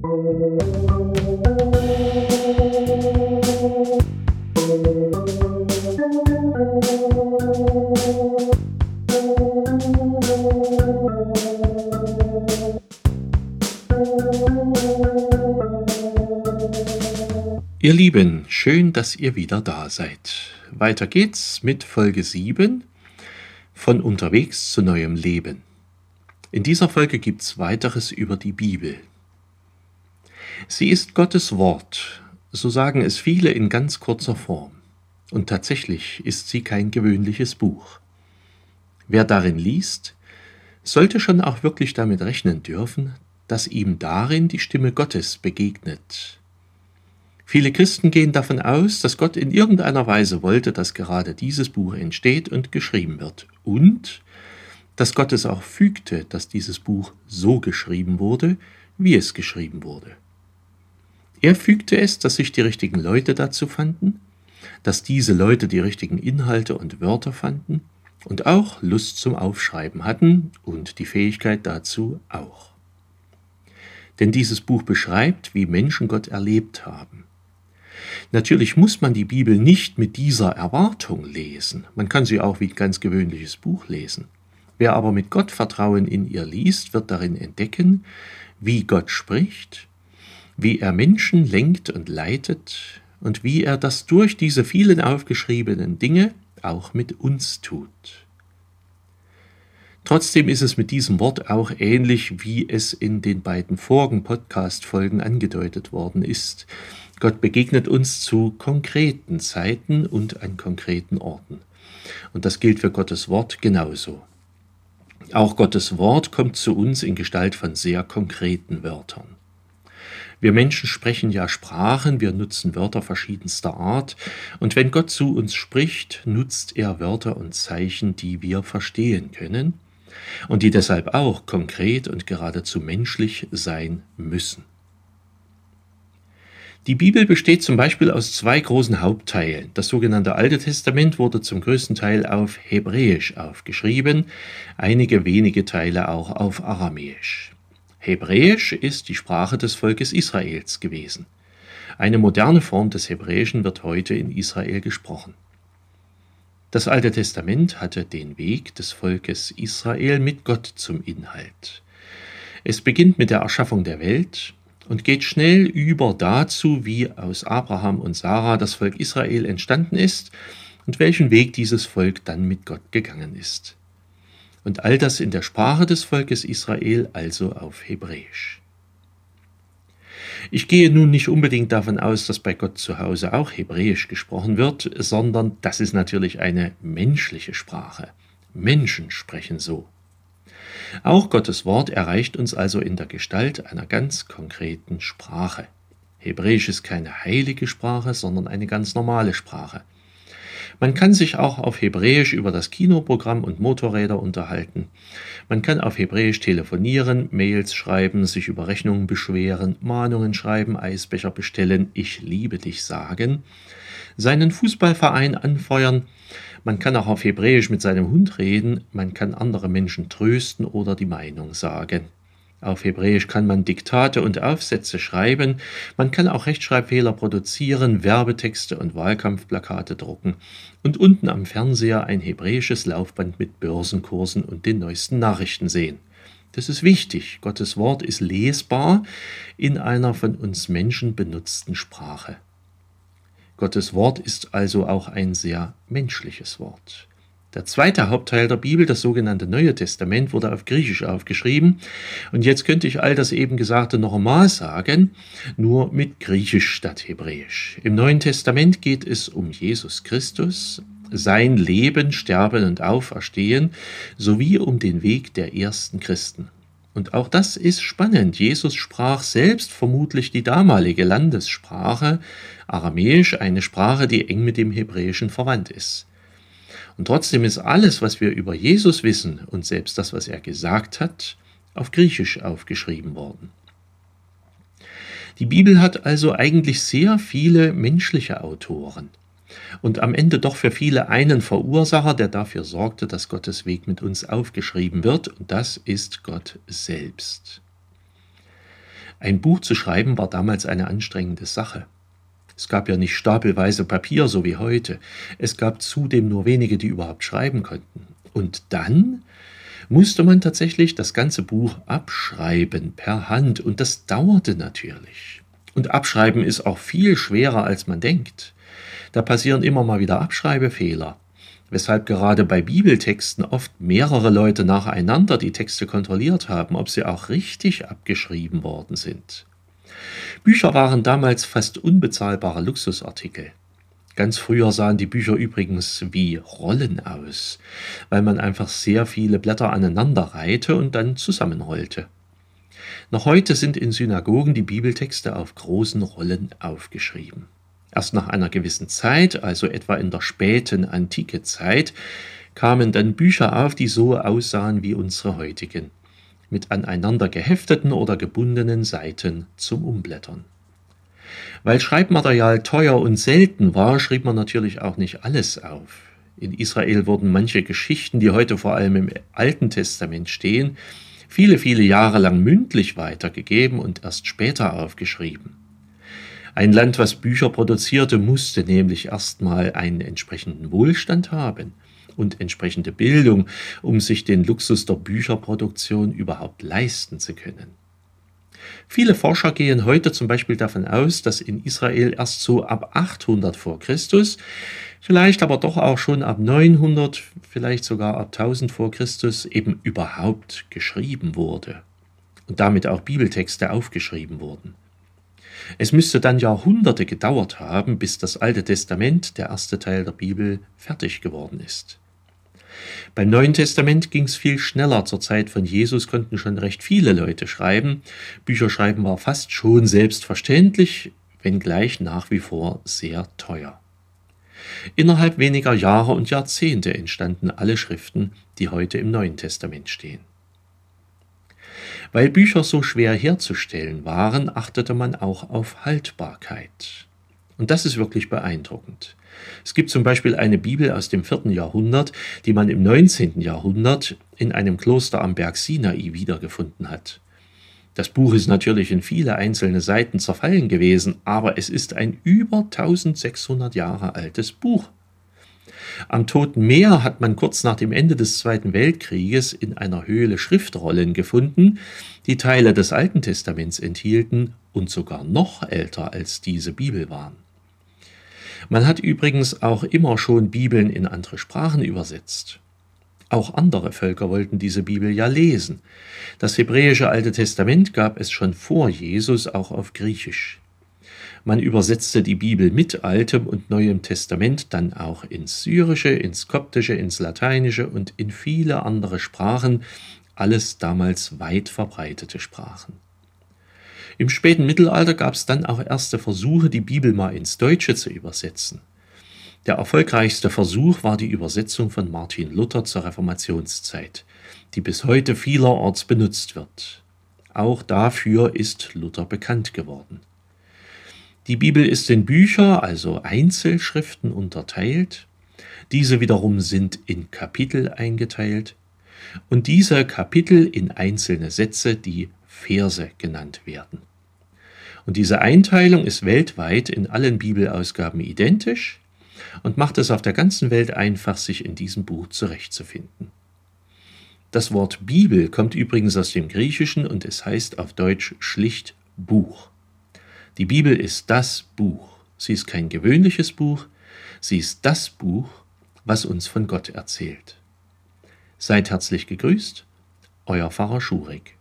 Ihr Lieben, schön, dass ihr wieder da seid. Weiter geht's mit Folge 7 von Unterwegs zu neuem Leben. In dieser Folge gibt's weiteres über die Bibel. Sie ist Gottes Wort, so sagen es viele in ganz kurzer Form. Und tatsächlich ist sie kein gewöhnliches Buch. Wer darin liest, sollte schon auch wirklich damit rechnen dürfen, dass ihm darin die Stimme Gottes begegnet, Viele Christen gehen davon aus, dass Gott in irgendeiner Weise wollte, dass gerade dieses Buch entsteht und geschrieben wird. Und dass Gott es auch fügte, dass dieses Buch so geschrieben wurde, wie es geschrieben wurde. Er fügte es, dass sich die richtigen Leute dazu fanden, dass diese Leute die richtigen Inhalte und Wörter fanden und auch Lust zum Aufschreiben hatten und die Fähigkeit dazu auch. Denn dieses Buch beschreibt, wie Menschen Gott erlebt haben. Natürlich muss man die Bibel nicht mit dieser Erwartung lesen. Man kann sie auch wie ein ganz gewöhnliches Buch lesen. Wer aber mit Gottvertrauen in ihr liest, wird darin entdecken, wie Gott spricht, wie er Menschen lenkt und leitet und wie er das durch diese vielen aufgeschriebenen Dinge auch mit uns tut. Trotzdem ist es mit diesem Wort auch ähnlich, wie es in den beiden vorigen Podcast-Folgen angedeutet worden ist. Gott begegnet uns zu konkreten Zeiten und an konkreten Orten. Und das gilt für Gottes Wort genauso. Auch Gottes Wort kommt zu uns in Gestalt von sehr konkreten Wörtern. Wir Menschen sprechen ja Sprachen, wir nutzen Wörter verschiedenster Art, und wenn Gott zu uns spricht, nutzt er Wörter und Zeichen, die wir verstehen können und die deshalb auch konkret und geradezu menschlich sein müssen. Die Bibel besteht zum Beispiel aus zwei großen Hauptteilen. Das sogenannte Alte Testament wurde zum größten Teil auf Hebräisch aufgeschrieben, einige wenige Teile auch auf Aramäisch. Hebräisch ist die Sprache des Volkes Israels gewesen. Eine moderne Form des Hebräischen wird heute in Israel gesprochen. Das Alte Testament hatte den Weg des Volkes Israel mit Gott zum Inhalt. Es beginnt mit der Erschaffung der Welt, und geht schnell über dazu, wie aus Abraham und Sarah das Volk Israel entstanden ist und welchen Weg dieses Volk dann mit Gott gegangen ist. Und all das in der Sprache des Volkes Israel, also auf Hebräisch. Ich gehe nun nicht unbedingt davon aus, dass bei Gott zu Hause auch Hebräisch gesprochen wird, sondern das ist natürlich eine menschliche Sprache. Menschen sprechen so. Auch Gottes Wort erreicht uns also in der Gestalt einer ganz konkreten Sprache. Hebräisch ist keine heilige Sprache, sondern eine ganz normale Sprache. Man kann sich auch auf Hebräisch über das Kinoprogramm und Motorräder unterhalten. Man kann auf Hebräisch telefonieren, Mails schreiben, sich über Rechnungen beschweren, Mahnungen schreiben, Eisbecher bestellen, ich liebe dich sagen, seinen Fußballverein anfeuern, man kann auch auf Hebräisch mit seinem Hund reden, man kann andere Menschen trösten oder die Meinung sagen. Auf Hebräisch kann man Diktate und Aufsätze schreiben, man kann auch Rechtschreibfehler produzieren, Werbetexte und Wahlkampfplakate drucken und unten am Fernseher ein hebräisches Laufband mit Börsenkursen und den neuesten Nachrichten sehen. Das ist wichtig. Gottes Wort ist lesbar in einer von uns Menschen benutzten Sprache. Gottes Wort ist also auch ein sehr menschliches Wort. Der zweite Hauptteil der Bibel, das sogenannte Neue Testament, wurde auf Griechisch aufgeschrieben. Und jetzt könnte ich all das eben Gesagte noch einmal sagen, nur mit Griechisch statt Hebräisch. Im Neuen Testament geht es um Jesus Christus, sein Leben, Sterben und Auferstehen, sowie um den Weg der ersten Christen. Und auch das ist spannend. Jesus sprach selbst vermutlich die damalige Landessprache, Aramäisch, eine Sprache, die eng mit dem Hebräischen verwandt ist. Und trotzdem ist alles, was wir über Jesus wissen und selbst das, was er gesagt hat, auf Griechisch aufgeschrieben worden. Die Bibel hat also eigentlich sehr viele menschliche Autoren und am Ende doch für viele einen Verursacher, der dafür sorgte, dass Gottes Weg mit uns aufgeschrieben wird, und das ist Gott selbst. Ein Buch zu schreiben war damals eine anstrengende Sache. Es gab ja nicht stapelweise Papier, so wie heute. Es gab zudem nur wenige, die überhaupt schreiben konnten. Und dann musste man tatsächlich das ganze Buch abschreiben per Hand. Und das dauerte natürlich. Und abschreiben ist auch viel schwerer, als man denkt. Da passieren immer mal wieder Abschreibefehler weshalb gerade bei Bibeltexten oft mehrere Leute nacheinander die Texte kontrolliert haben, ob sie auch richtig abgeschrieben worden sind. Bücher waren damals fast unbezahlbare Luxusartikel. Ganz früher sahen die Bücher übrigens wie Rollen aus, weil man einfach sehr viele Blätter aneinander reihte und dann zusammenrollte. Noch heute sind in Synagogen die Bibeltexte auf großen Rollen aufgeschrieben. Erst nach einer gewissen Zeit, also etwa in der späten antike Zeit, kamen dann Bücher auf, die so aussahen wie unsere heutigen, mit aneinander gehefteten oder gebundenen Seiten zum Umblättern. Weil Schreibmaterial teuer und selten war, schrieb man natürlich auch nicht alles auf. In Israel wurden manche Geschichten, die heute vor allem im Alten Testament stehen, viele, viele Jahre lang mündlich weitergegeben und erst später aufgeschrieben. Ein Land, was Bücher produzierte, musste nämlich erstmal einen entsprechenden Wohlstand haben und entsprechende Bildung, um sich den Luxus der Bücherproduktion überhaupt leisten zu können. Viele Forscher gehen heute zum Beispiel davon aus, dass in Israel erst so ab 800 vor Christus, vielleicht aber doch auch schon ab 900, vielleicht sogar ab 1000 vor Christus eben überhaupt geschrieben wurde und damit auch Bibeltexte aufgeschrieben wurden. Es müsste dann Jahrhunderte gedauert haben, bis das Alte Testament, der erste Teil der Bibel, fertig geworden ist. Beim Neuen Testament ging es viel schneller. Zur Zeit von Jesus konnten schon recht viele Leute schreiben. Bücherschreiben war fast schon selbstverständlich, wenngleich nach wie vor sehr teuer. Innerhalb weniger Jahre und Jahrzehnte entstanden alle Schriften, die heute im Neuen Testament stehen. Weil Bücher so schwer herzustellen waren, achtete man auch auf Haltbarkeit. Und das ist wirklich beeindruckend. Es gibt zum Beispiel eine Bibel aus dem vierten Jahrhundert, die man im 19. Jahrhundert in einem Kloster am Berg Sinai wiedergefunden hat. Das Buch ist natürlich in viele einzelne Seiten zerfallen gewesen, aber es ist ein über 1600 Jahre altes Buch. Am Toten Meer hat man kurz nach dem Ende des Zweiten Weltkrieges in einer Höhle Schriftrollen gefunden, die Teile des Alten Testaments enthielten und sogar noch älter als diese Bibel waren. Man hat übrigens auch immer schon Bibeln in andere Sprachen übersetzt. Auch andere Völker wollten diese Bibel ja lesen. Das hebräische Alte Testament gab es schon vor Jesus auch auf Griechisch. Man übersetzte die Bibel mit Altem und Neuem Testament dann auch ins Syrische, ins Koptische, ins Lateinische und in viele andere Sprachen, alles damals weit verbreitete Sprachen. Im späten Mittelalter gab es dann auch erste Versuche, die Bibel mal ins Deutsche zu übersetzen. Der erfolgreichste Versuch war die Übersetzung von Martin Luther zur Reformationszeit, die bis heute vielerorts benutzt wird. Auch dafür ist Luther bekannt geworden. Die Bibel ist in Bücher, also Einzelschriften, unterteilt. Diese wiederum sind in Kapitel eingeteilt und diese Kapitel in einzelne Sätze, die Verse genannt werden. Und diese Einteilung ist weltweit in allen Bibelausgaben identisch und macht es auf der ganzen Welt einfach, sich in diesem Buch zurechtzufinden. Das Wort Bibel kommt übrigens aus dem Griechischen und es heißt auf Deutsch schlicht Buch. Die Bibel ist das Buch. Sie ist kein gewöhnliches Buch, sie ist das Buch, was uns von Gott erzählt. Seid herzlich gegrüßt, euer Pfarrer Schurig.